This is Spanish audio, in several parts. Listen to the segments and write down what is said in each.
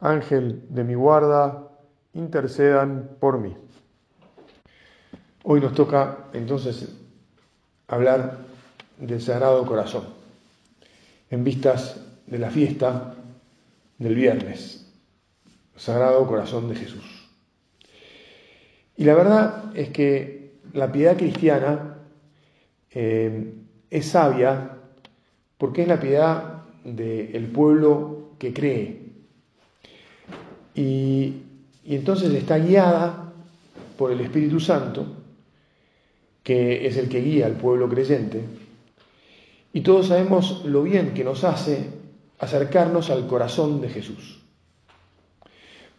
Ángel de mi guarda, intercedan por mí. Hoy nos toca entonces hablar del Sagrado Corazón, en vistas de la fiesta del viernes, Sagrado Corazón de Jesús. Y la verdad es que la piedad cristiana eh, es sabia porque es la piedad del pueblo que cree, y, entonces está guiada por el Espíritu Santo, que es el que guía al pueblo creyente. Y todos sabemos lo bien que nos hace acercarnos al corazón de Jesús.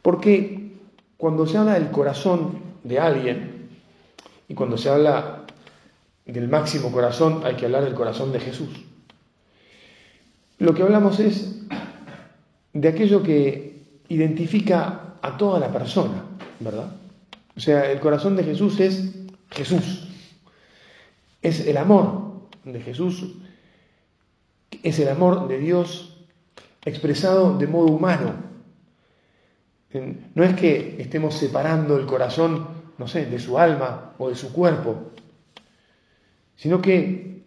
Porque cuando se habla del corazón de alguien, y cuando se habla del máximo corazón, hay que hablar del corazón de Jesús. Lo que hablamos es de aquello que identifica a toda la persona, ¿verdad? O sea, el corazón de Jesús es Jesús. Es el amor de Jesús, es el amor de Dios expresado de modo humano. No es que estemos separando el corazón, no sé, de su alma o de su cuerpo, sino que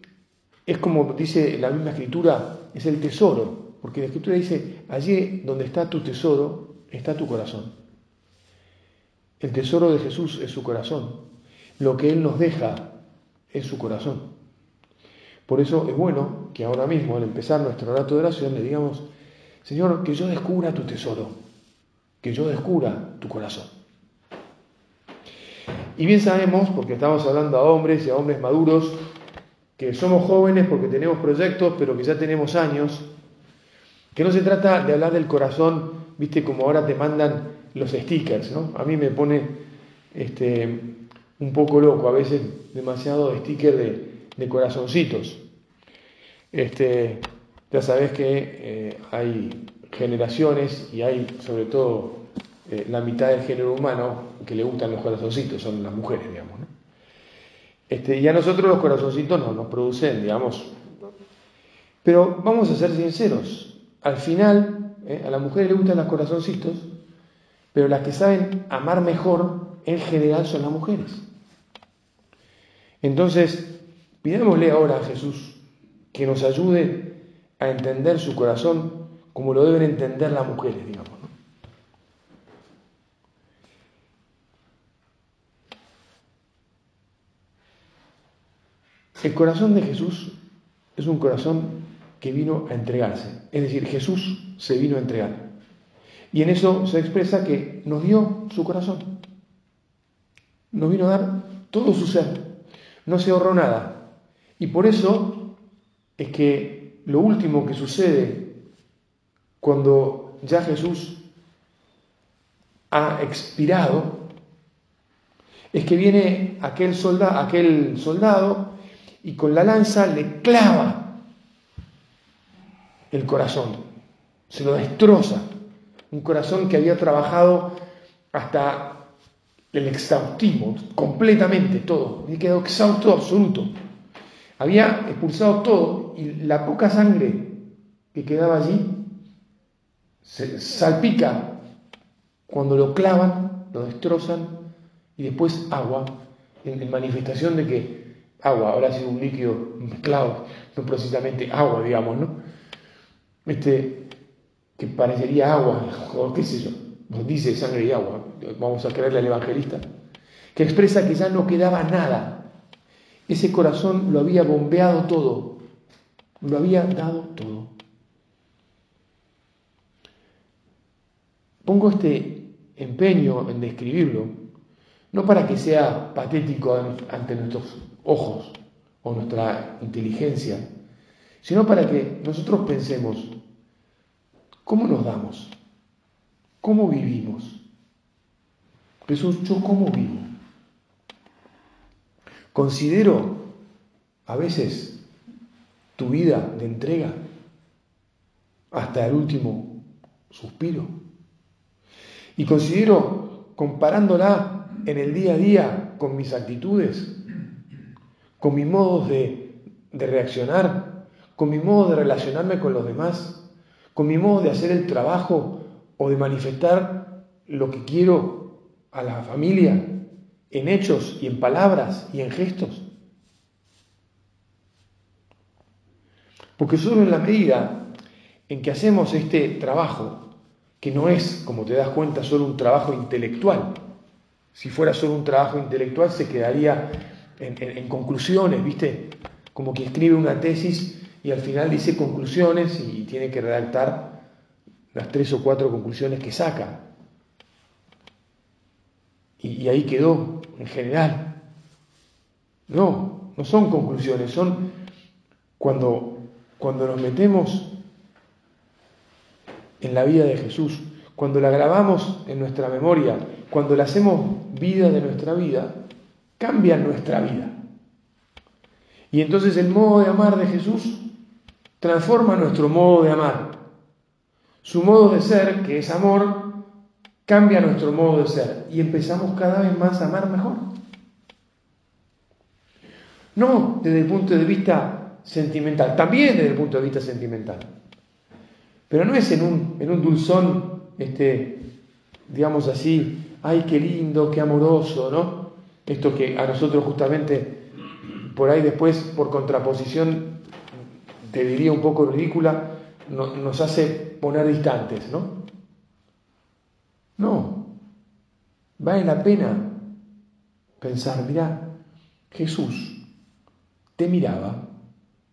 es como dice la misma escritura, es el tesoro porque la escritura dice, allí donde está tu tesoro, está tu corazón. El tesoro de Jesús es su corazón. Lo que Él nos deja es su corazón. Por eso es bueno que ahora mismo, al empezar nuestro rato de oración, le digamos, Señor, que yo descubra tu tesoro, que yo descubra tu corazón. Y bien sabemos, porque estamos hablando a hombres y a hombres maduros, que somos jóvenes porque tenemos proyectos, pero que ya tenemos años, que no se trata de hablar del corazón, viste, como ahora te mandan los stickers, ¿no? A mí me pone este, un poco loco, a veces demasiado sticker de, de corazoncitos. Este, ya sabes que eh, hay generaciones y hay sobre todo eh, la mitad del género humano que le gustan los corazoncitos, son las mujeres, digamos. ¿no? Este, y a nosotros los corazoncitos no nos producen, digamos. Pero vamos a ser sinceros, al final, eh, a la mujer le gustan los corazoncitos, pero las que saben amar mejor en general son las mujeres. Entonces, pidámosle ahora a Jesús que nos ayude a entender su corazón como lo deben entender las mujeres, digamos. El corazón de Jesús es un corazón que vino a entregarse. Es decir, Jesús se vino a entregar. Y en eso se expresa que nos dio su corazón. Nos vino a dar todo su ser. No se ahorró nada. Y por eso es que lo último que sucede cuando ya Jesús ha expirado es que viene aquel soldado, aquel soldado y con la lanza le clava el corazón, se lo destroza. Un corazón que había trabajado hasta el exhaustivo, completamente todo, y quedó exhausto absoluto. Había expulsado todo y la poca sangre que quedaba allí se salpica cuando lo clavan, lo destrozan y después agua, en, manifestación de que agua, ahora ha sido un líquido mezclado, no precisamente agua, digamos, ¿no? Este, que parecería agua, o qué sé yo, nos dice sangre y agua, vamos a creerle al evangelista, que expresa que ya no quedaba nada. Ese corazón lo había bombeado todo, lo había dado todo. Pongo este empeño en describirlo, no para que sea patético ante nuestros ojos o nuestra inteligencia, sino para que nosotros pensemos, ¿cómo nos damos? ¿Cómo vivimos? Jesús, ¿yo cómo vivo? Considero a veces tu vida de entrega hasta el último suspiro. Y considero, comparándola en el día a día con mis actitudes, con mis modos de, de reaccionar, con mi modo de relacionarme con los demás, con mi modo de hacer el trabajo o de manifestar lo que quiero a la familia en hechos y en palabras y en gestos. Porque solo en la medida en que hacemos este trabajo, que no es, como te das cuenta, solo un trabajo intelectual, si fuera solo un trabajo intelectual se quedaría en, conclusiones, ¿viste? Como que escribe una tesis y al final dice conclusiones y tiene que redactar las tres o cuatro conclusiones que saca. Y, ahí quedó, en general. No, no son conclusiones, son cuando, cuando nos metemos en la vida de Jesús, cuando la grabamos en nuestra memoria, cuando la hacemos vida de nuestra vida, cambia nuestra vida. Y entonces el modo de amar de Jesús transforma nuestro modo de amar. Su modo de ser, que es amor, cambia nuestro modo de ser y empezamos cada vez más a amar mejor. No desde el punto de vista sentimental, también desde el punto de vista sentimental. Pero no es en un, en un dulzón, este, digamos así, ay, qué lindo, qué amoroso, ¿no? Esto que a nosotros justamente, por ahí después, por contraposición, te diría un poco ridícula, nos hace poner distantes, ¿no? No, vale la pena pensar, mira, Jesús te miraba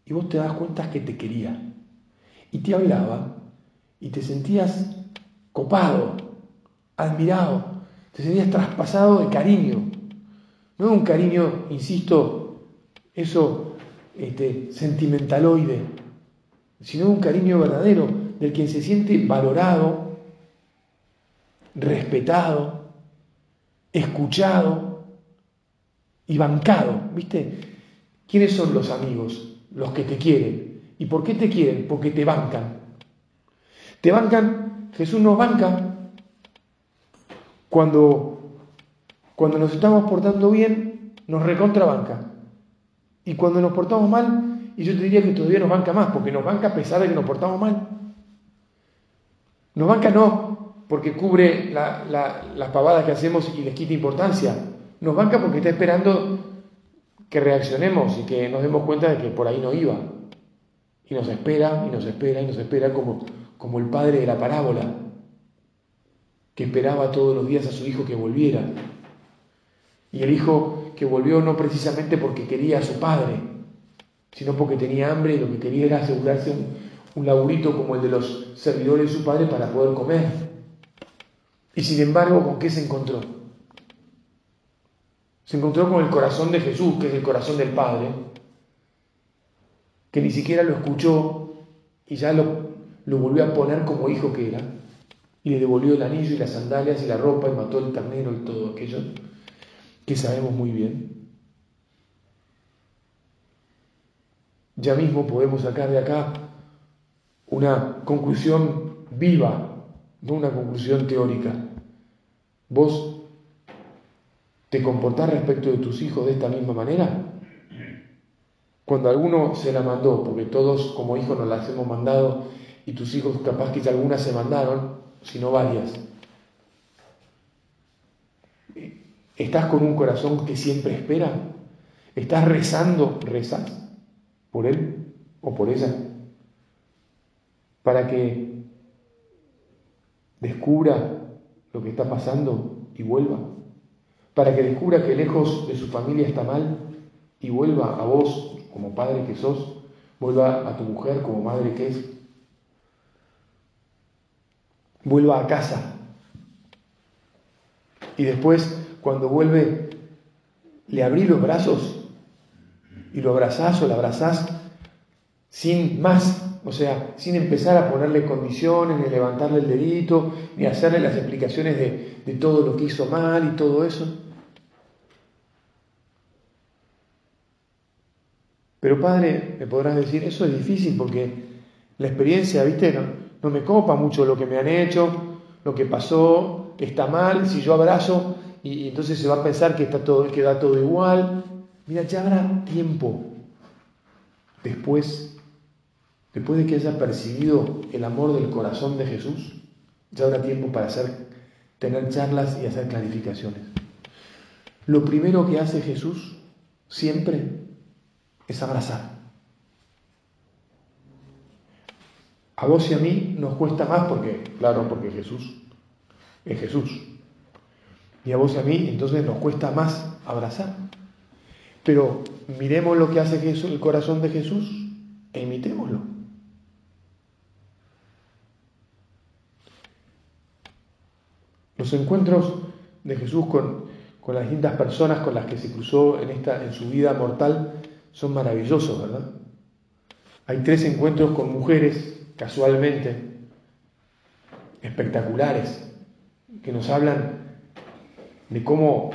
y vos te das cuenta que te quería y te hablaba y te sentías copado, admirado, te sentías traspasado de cariño. No un cariño, insisto, eso este, sentimentaloide, sino un cariño verdadero del quien se siente valorado, respetado, escuchado y bancado. ¿Viste? ¿Quiénes son los amigos? Los que te quieren. ¿Y por qué te quieren? Porque te bancan. Te bancan, Jesús nos banca cuando, cuando nos estamos portando bien, nos recontrabanca. Y cuando nos portamos mal, y yo te diría que todavía nos banca más, porque nos banca a pesar de que nos portamos mal. Nos banca no porque cubre las pavadas que hacemos y les quita importancia. Nos banca porque está esperando que reaccionemos y que nos demos cuenta de que por ahí no iba. Y nos espera, y nos espera, y nos espera como, como el padre de la parábola, que esperaba todos los días a su hijo que volviera. Y el hijo que volvió no precisamente porque quería a su padre, sino porque tenía hambre y lo que quería era asegurarse un, un laburito como el de los servidores de su padre para poder comer. Y sin embargo, ¿con qué se encontró? Se encontró con el corazón de Jesús, que es el corazón del Padre, que ni siquiera lo escuchó y ya lo, lo volvió a poner como hijo que era, y le devolvió el anillo y las sandalias y la ropa y mató el ternero y todo aquello que sabemos muy bien. Ya mismo podemos sacar de acá una conclusión viva, no una conclusión teórica. Vos te comportás respecto de tus hijos de esta misma manera. Cuando alguno se la mandó, porque todos como hijos nos las hemos mandado y tus hijos capaz que algunas se mandaron, sino varias. ¿Estás con un corazón que siempre espera? ¿Estás rezando, rezas por él o por ella? Para que descubra lo que está pasando y vuelva. Para que descubra que lejos de su familia está mal y vuelva a vos como padre que sos, vuelva a tu mujer como madre que es vuelva a casa. Y después, cuando vuelve, le abrí los brazos y lo abrazás o la abrazás sin más, O sea, sin empezar a ponerle condiciones, ni levantarle el dedito, ni hacerle las explicaciones de, de todo lo que hizo mal y todo eso. Pero padre, me podrás decir, eso es difícil porque la experiencia, viste, no, me copa mucho lo que me han hecho, lo que pasó, está mal, si yo abrazo y, entonces se va a pensar que está todo, queda todo igual. Mira, ya habrá tiempo después, después de que haya percibido el amor del corazón de Jesús, ya habrá tiempo para hacer, tener charlas y hacer clarificaciones. Lo primero que hace Jesús siempre es abrazar. A vos y a mí nos cuesta más porque, claro, porque Jesús es Jesús. Y a vos y a mí entonces nos cuesta más abrazar. Pero miremos lo que hace Jesús, el corazón de Jesús e imitémoslo. Los encuentros de Jesús con, con las distintas personas con las que se cruzó en, esta, en su vida mortal son maravillosos, ¿verdad? Hay tres encuentros con mujeres, casualmente, espectaculares, que nos hablan de cómo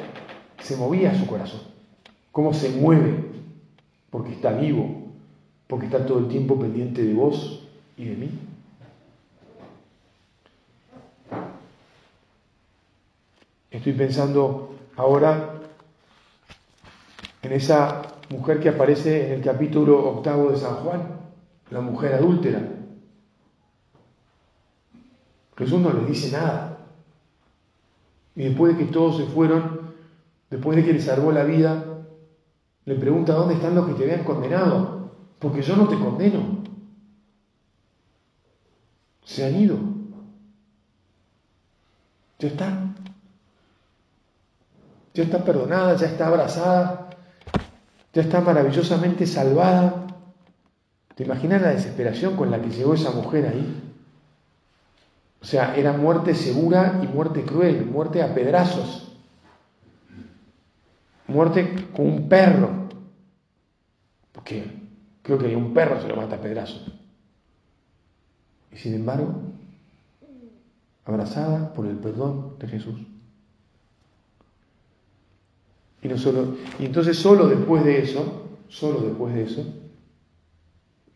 se movía su corazón, cómo se mueve, porque está vivo, porque está todo el tiempo pendiente de vos y de mí. Estoy pensando ahora en esa mujer que aparece en el capítulo octavo de San Juan, la mujer adúltera. Jesús no le dice nada. Y después de que todos se fueron, después de que le salvó la vida, le pregunta, ¿dónde están los que te habían condenado? Porque yo no te condeno. Se han ido. Ya está. Ya está perdonada, ya está abrazada, ya está maravillosamente salvada. ¿Te imaginas la desesperación con la que llegó esa mujer ahí? O sea, era muerte segura y muerte cruel, muerte a pedrazos, muerte con un perro, porque creo que un perro se lo mata a pedrazos. Y sin embargo, abrazada por el perdón de Jesús. Y, no solo, y entonces solo después de eso, solo después de eso,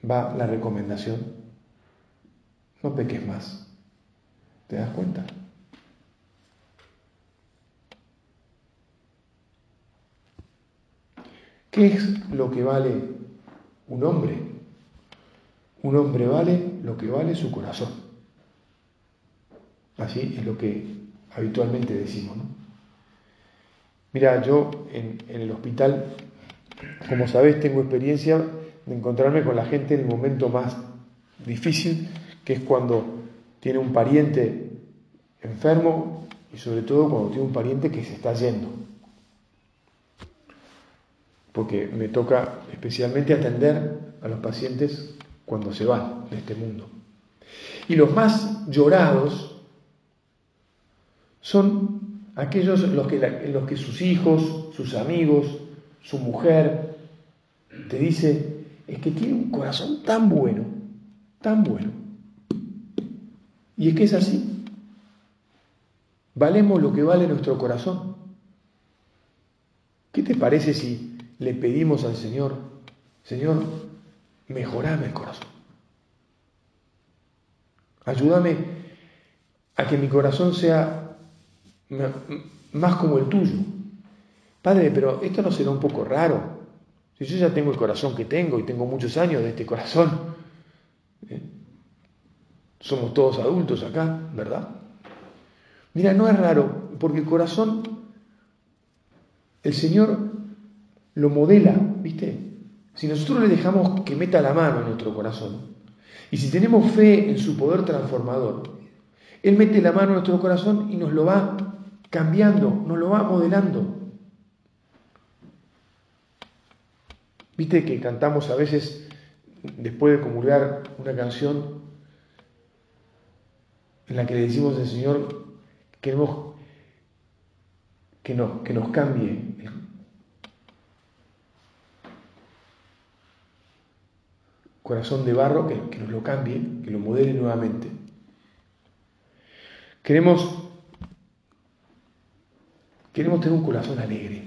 va la recomendación. No peques más. ¿Te das cuenta? ¿Qué es lo que vale un hombre? Un hombre vale lo que vale su corazón. Así es lo que habitualmente decimos, ¿no? Mira, yo en, el hospital, como sabes, tengo experiencia de encontrarme con la gente en el momento más difícil, que es cuando tiene un pariente enfermo y sobre todo cuando tiene un pariente que se está yendo. Porque me toca especialmente atender a los pacientes cuando se van de este mundo. Y los más llorados son aquellos los que, los que sus hijos, sus amigos, su mujer, te dice, es que tiene un corazón tan bueno, tan bueno. Y es que es así. Valemos lo que vale nuestro corazón. ¿Qué te parece si le pedimos al Señor, Señor, mejorame el corazón? Ayúdame a que mi corazón sea más como el tuyo. Padre, pero esto no será un poco raro. Si yo ya tengo el corazón que tengo y tengo muchos años de este corazón, ¿eh? Somos todos adultos acá, ¿verdad? Mira, no es raro, porque el corazón, el Señor lo modela, ¿viste? Si nosotros le dejamos que meta la mano en nuestro corazón, y si tenemos fe en su poder transformador, Él mete la mano en nuestro corazón y nos lo va cambiando, nos lo va modelando. Viste que cantamos a veces, después de comulgar, una canción en la que le decimos al Señor que queremos que, no, que nos cambie. corazón de barro que, que nos lo cambie, que lo modele nuevamente. Queremos, queremos tener un corazón alegre.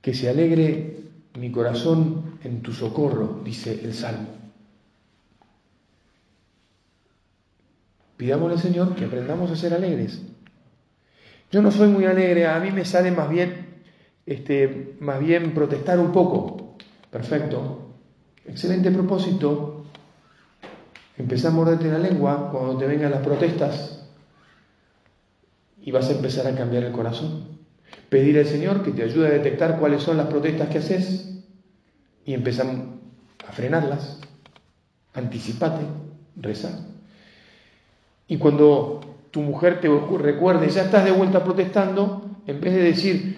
Que se alegre mi corazón en tu socorro, dice el Salmo. Pidámosle, Señor, que aprendamos a ser alegres. Yo no soy muy alegre, a mí me sale más bien, este, más bien protestar un poco. Perfecto. Excelente propósito. Empezamos a morderte la lengua cuando te vengan las protestas y vas a empezar a cambiar el corazón. Pedir al Señor que te ayude a detectar cuáles son las protestas que haces y empezamos a frenarlas. Anticipate, reza. Y cuando tu mujer te recuerde, ya estás de vuelta protestando, en vez de decir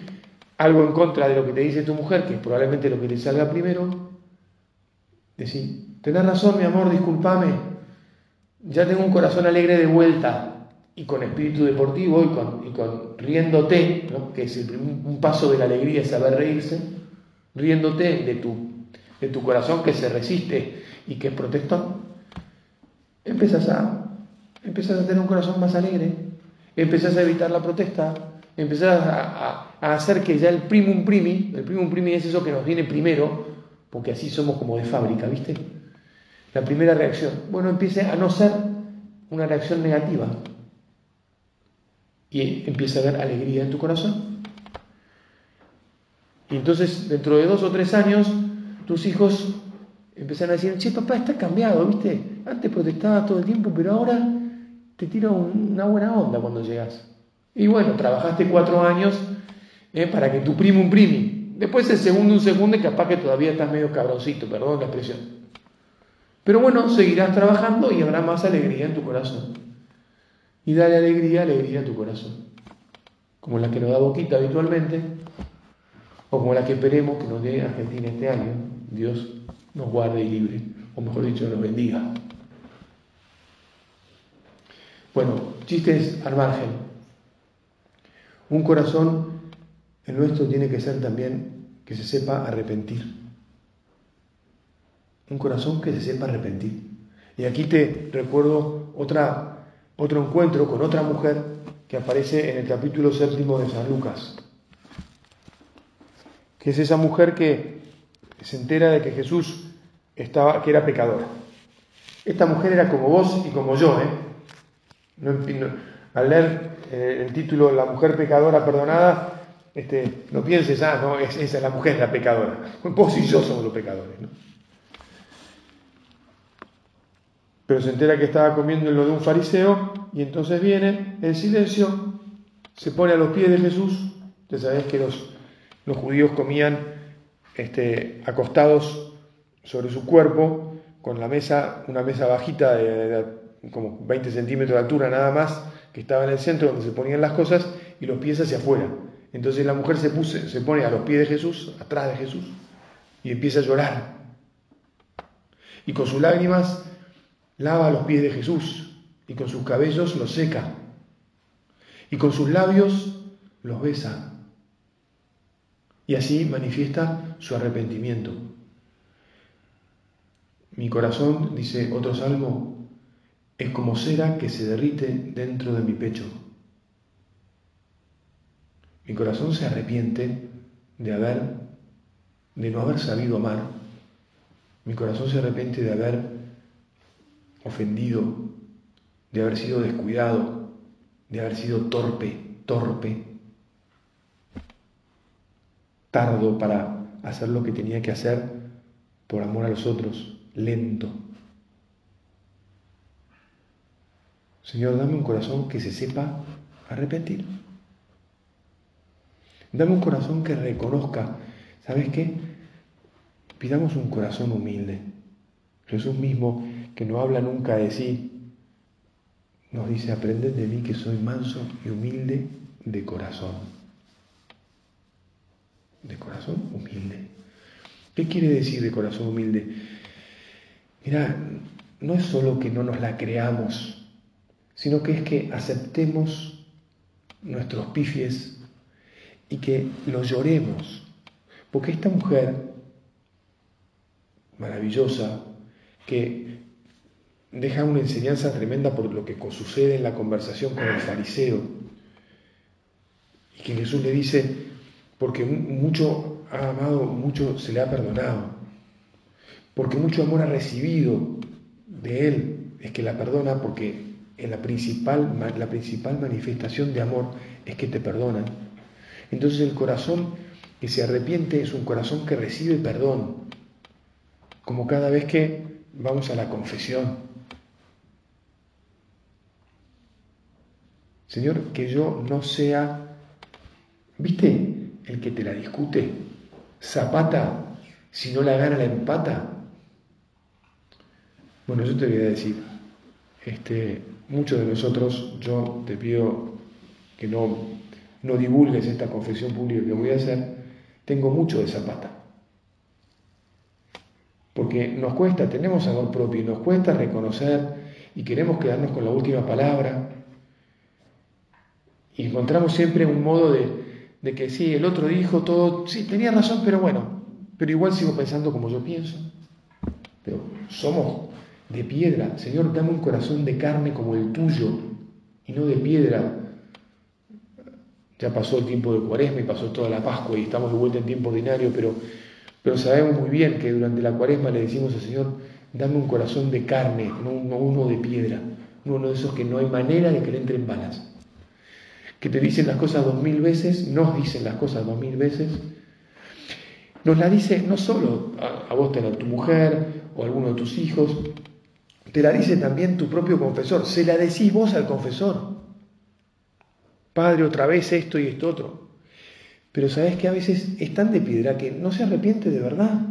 algo en contra de lo que te dice tu mujer, que es probablemente lo que te salga primero, decir, tenés razón, mi amor, discúlpame, ya tengo un corazón alegre de vuelta y con espíritu deportivo y con, riéndote, que es el, un paso de la alegría, saber reírse, riéndote de tu, de tu corazón que se resiste y que es protestón, empiezas a empezás a tener un corazón más alegre, empezás a evitar la protesta, empezás a, hacer que ya el primum primi, el primum primi es eso que nos viene primero, porque así somos como de fábrica, ¿viste? La primera reacción, bueno, empiece a no ser una reacción negativa y empieza a haber alegría en tu corazón. Y entonces, dentro de dos o tres años, tus hijos empiezan a decir, che, papá está cambiado, ¿viste? Antes protestaba todo el tiempo, pero ahora te tira una buena onda cuando llegas. Y bueno, trabajaste cuatro años eh, para que tu primo un primi. Después el segundo un segundo y capaz que todavía estás medio cabroncito, perdón la expresión. Pero bueno, seguirás trabajando y habrá más alegría en tu corazón. Y dale alegría, alegría a tu corazón. Como la que nos da Boquita habitualmente, o como la que esperemos que nos dé Argentina este año. Dios nos guarde y libre, o mejor dicho, nos bendiga. Bueno, chistes al margen. Un corazón, el nuestro, tiene que ser también que se sepa arrepentir. Un corazón que se sepa arrepentir. Y aquí te recuerdo otra, otro encuentro con otra mujer que aparece en el capítulo séptimo de San Lucas, que es esa mujer que se entera de que Jesús estaba, que era pecadora. Esta mujer era como vos y como yo, ¿eh? Al leer eh, el título La mujer pecadora perdonada, este, no pienses, ah, no, esa es la mujer la pecadora. Vos y yo somos los pecadores. Pero se entera que estaba comiendo en lo de un fariseo y entonces viene en silencio, se pone a los pies de Jesús. Ya sabés que los, los judíos comían este, acostados sobre su cuerpo, con la mesa, una mesa bajita de como 20 centímetros de altura nada más, que estaba en el centro donde se ponían las cosas y los pies hacia afuera. Entonces la mujer se, se pone a los pies de Jesús, atrás de Jesús, y empieza a llorar. Y con sus lágrimas lava los pies de Jesús y con sus cabellos los seca. Y con sus labios los besa. Y así manifiesta su arrepentimiento. Mi corazón, dice otro salmo, es como cera que se derrite dentro de mi pecho. Mi corazón se arrepiente de haber, de no haber sabido amar. Mi corazón se arrepiente de haber ofendido, de haber sido descuidado, de haber sido torpe, torpe, tardo para hacer lo que tenía que hacer por amor a los otros, lento. Señor, dame un corazón que se sepa arrepentir. Dame un corazón que reconozca. ¿Sabes qué? Pidamos un corazón humilde. Jesús mismo, que no habla nunca de sí, nos dice, aprended de mí que soy manso y humilde de corazón. De corazón humilde. ¿Qué quiere decir de corazón humilde? Mira, no es solo que no nos la creamos, sino que es que aceptemos nuestros pifies y que los lloremos. Porque esta mujer maravillosa que deja una enseñanza tremenda por lo que sucede en la conversación con el fariseo. Y que Jesús le dice, porque mucho ha amado, mucho se le ha perdonado, porque mucho amor ha recibido de Él, es que la perdona porque en la principal, la principal manifestación de amor es que te perdonan. Entonces el corazón que se arrepiente es un corazón que recibe perdón, como cada vez que vamos a la confesión. Señor, que yo no sea, ¿viste? El que te la discute. Zapata, si no la gana, la empata. Bueno, yo te voy a decir, este, muchos de nosotros, yo te pido que no, no divulgues esta confesión pública que voy a hacer, tengo mucho de zapata. Porque nos cuesta, tenemos amor propio, y nos cuesta reconocer y queremos quedarnos con la última palabra y encontramos siempre un modo de, que sí, el otro dijo todo, sí, tenía razón, pero bueno, pero igual sigo pensando como yo pienso. Pero somos de piedra. Señor, dame un corazón de carne como el tuyo y no de piedra. Ya pasó el tiempo de cuaresma y pasó toda la Pascua y estamos de vuelta en tiempo ordinario, pero, pero sabemos muy bien que durante la cuaresma le decimos al Señor, dame un corazón de carne, no, no uno de piedra, no uno de esos que no hay manera de que le entren balas que te dicen las cosas dos mil veces, nos dicen las cosas dos mil veces. Nos la dice no solo a, vos, a tu mujer o a alguno de tus hijos, te la dice también tu propio confesor, se la decís vos al confesor. Padre, otra vez esto y esto otro. Pero sabes que a veces es tan de piedra que no se arrepiente de verdad.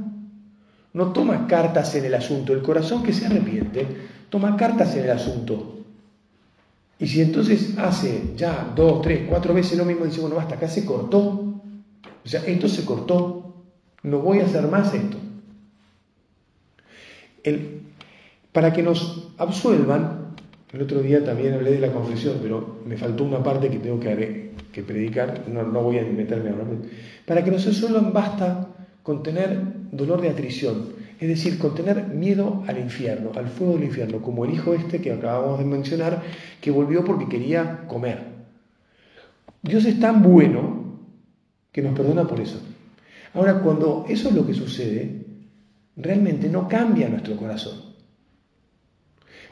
No toma cartas en el asunto. El corazón que se arrepiente toma cartas en el asunto. Y si entonces hace ya dos, tres, cuatro veces lo mismo, dice, bueno, basta, acá se cortó. O sea, esto se cortó. No voy a hacer más esto. El, para que nos absuelvan, el otro día también hablé de la confesión, pero me faltó una parte que tengo que, predicar, no, no voy a meterme ahora. Para que nos absuelvan basta con tener dolor de atrición, es decir, con tener miedo al infierno, al fuego del infierno, como el hijo este que acabamos de mencionar, que volvió porque quería comer. Dios es tan bueno que nos perdona por eso. Ahora, cuando eso es lo que sucede, realmente no cambia nuestro corazón.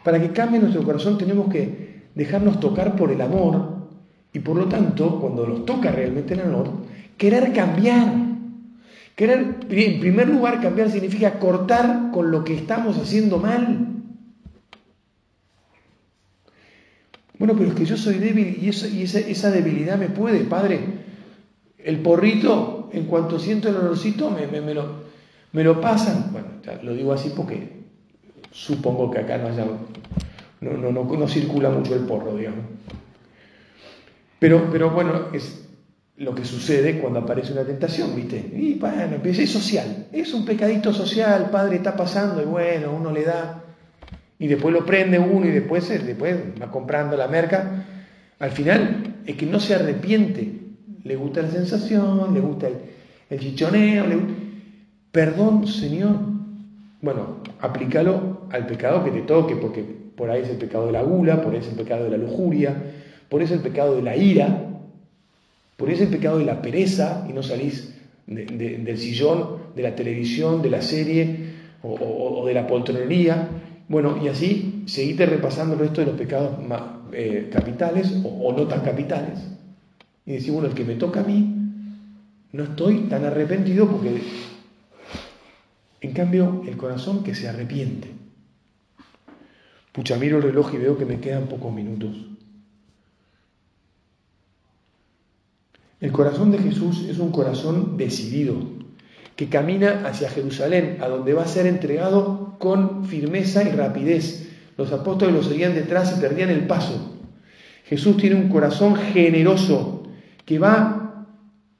Para que cambie nuestro corazón tenemos que dejarnos tocar por el amor y por lo tanto, cuando nos toca realmente el amor, querer cambiar Querer, en primer lugar, cambiar significa cortar con lo que estamos haciendo mal. Bueno, pero es que yo soy débil y, esa, debilidad me puede, Padre. El porrito, en cuanto siento el olorcito, me, lo, me lo pasan. Bueno, lo digo así porque supongo que acá no haya, no, no, no, no circula mucho el porro, digamos. Pero, pero bueno, es, lo que sucede cuando aparece una tentación, ¿viste? Y bueno, es social, es un pecadito social, padre está pasando y bueno, uno le da y después lo prende uno y después, después va comprando la merca. Al final es que no se arrepiente, le gusta la sensación, le gusta el, chichoneo, le... perdón Señor. Bueno, aplícalo al pecado que te toque, porque por ahí es el pecado de la gula, por ahí es el pecado de la lujuria, por ahí es el pecado de la ira, por eso el pecado de la pereza y no salís del sillón, de la televisión, de la serie o, de la poltronería. Bueno, y así seguite repasando el resto de los pecados eh, capitales o, no tan capitales. Y decir, bueno, el que me toca a mí, no estoy tan arrepentido porque, en cambio, el corazón que se arrepiente. Pucha, miro el reloj y veo que me quedan pocos minutos. El corazón de Jesús es un corazón decidido, que camina hacia Jerusalén, a donde va a ser entregado con firmeza y rapidez. Los apóstoles lo seguían detrás y perdían el paso. Jesús tiene un corazón generoso que va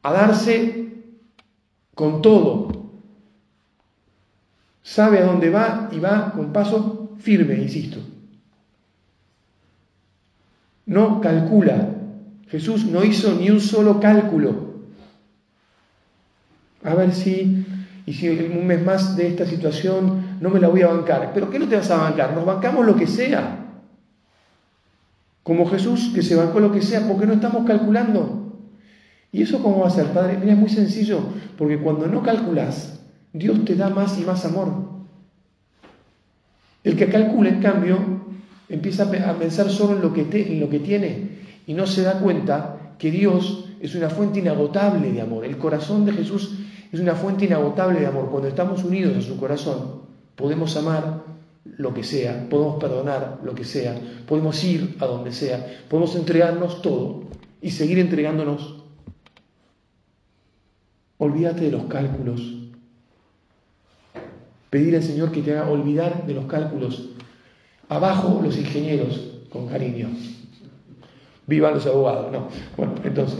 a darse con todo. Sabe a dónde va y va con paso firme, insisto. No calcula, Jesús no hizo ni un solo cálculo. A ver si y si un mes más de esta situación no me la voy a bancar. ¿Pero qué no te vas a bancar? Nos bancamos lo que sea. Como Jesús que se bancó lo que sea, porque no estamos calculando. ¿Y eso cómo va a ser, Padre? Mira, es muy sencillo, porque cuando no calculas, Dios te da más y más amor. El que calcula, en cambio, empieza a pensar solo en lo que, tiene y no se da cuenta que Dios es una fuente inagotable de amor. El corazón de Jesús es una fuente inagotable de amor. Cuando estamos unidos a su corazón, podemos amar lo que sea, podemos perdonar lo que sea, podemos ir a donde sea, podemos entregarnos todo y seguir entregándonos. Olvídate de los cálculos. Pedir al Señor que te haga olvidar de los cálculos. Abajo los ingenieros, con cariño. Vivan los abogados, no. Bueno, entonces,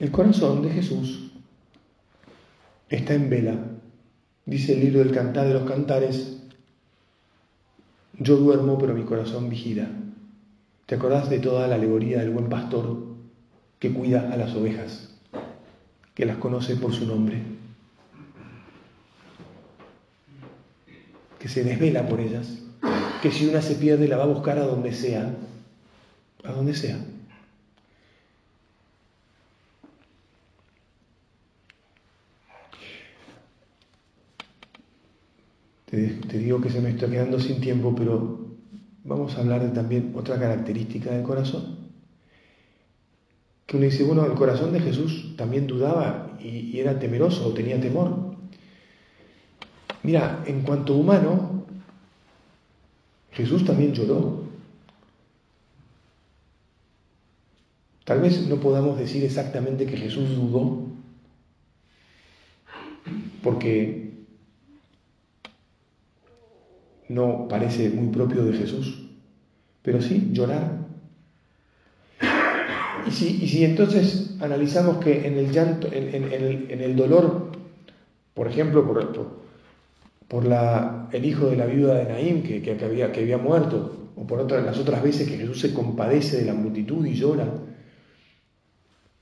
El corazón de Jesús está en vela. Dice el libro del Cantar de los Cantares, yo duermo pero mi corazón vigila. ¿Te acordás de toda la alegoría del buen pastor que cuida a las ovejas, que las conoce por su nombre, que se desvela por ellas, que si una se pierde la va a buscar a donde sea, a donde sea? Te, digo que se me está quedando sin tiempo, pero vamos a hablar de también otra característica del corazón. Que uno dice, bueno, el corazón de Jesús también dudaba y, era temeroso o tenía temor. Mira, en cuanto humano, Jesús también lloró. Tal vez no podamos decir exactamente que Jesús dudó, porque no parece muy propio de Jesús, pero sí llorar. Y si, y si entonces analizamos que en el llanto, en, el, dolor, por ejemplo, por, por, la, el hijo de la viuda de Naim que, que, había, que había muerto, o por otras, las otras veces que Jesús se compadece de la multitud y llora,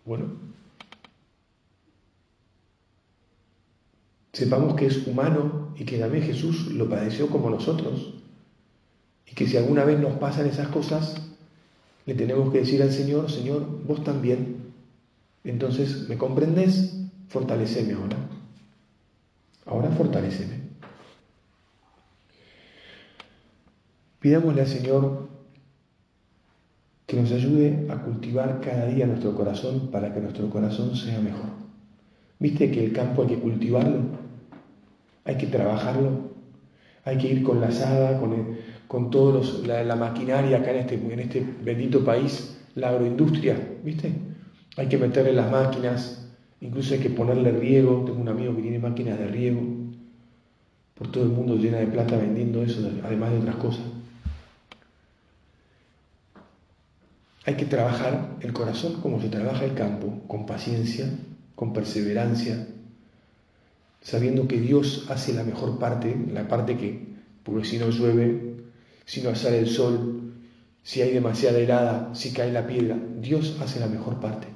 bueno, sepamos que es humano y que también Jesús lo padeció como nosotros. Y que si alguna vez nos pasan esas cosas, le tenemos que decir al Señor, Señor, vos también. Entonces, ¿me comprendes? Fortaleceme ahora. Ahora fortaleceme. Pidámosle al Señor que nos ayude a cultivar cada día nuestro corazón para que nuestro corazón sea mejor. ¿Viste que el campo hay que cultivarlo? hay que trabajarlo, hay que ir con la asada, con, con toda la, maquinaria acá en este, en este bendito país, la agroindustria, ¿viste? Hay que meterle las máquinas, incluso hay que ponerle riego, tengo un amigo que tiene máquinas de riego, por todo el mundo llena de plata vendiendo eso, además de otras cosas. Hay que trabajar el corazón como se trabaja el campo, con paciencia, con perseverancia, sabiendo que Dios hace la mejor parte, la parte que, porque si no llueve, si no sale el sol, si hay demasiada helada, si cae la piedra, Dios hace la mejor parte.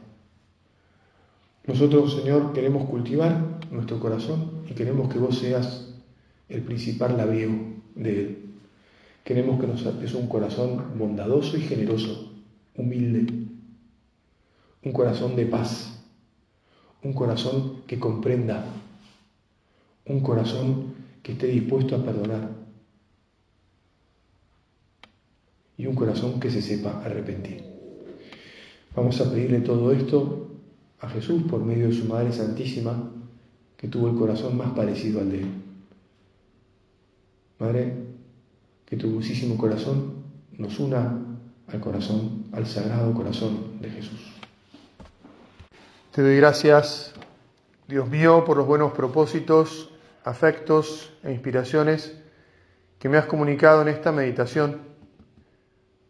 Nosotros, Señor, queremos cultivar nuestro corazón y queremos que vos seas el principal labiego de él. Queremos que nos des un corazón bondadoso y generoso, humilde, un corazón de paz, un corazón que comprenda un corazón que esté dispuesto a perdonar y un corazón que se sepa arrepentir. Vamos a pedirle todo esto a Jesús por medio de su Madre Santísima, que tuvo el corazón más parecido al de Él. Madre, que tu dulcísimo corazón nos una al corazón, al sagrado corazón de Jesús. Te doy gracias, Dios mío, por los buenos propósitos afectos e inspiraciones que me has comunicado en esta meditación.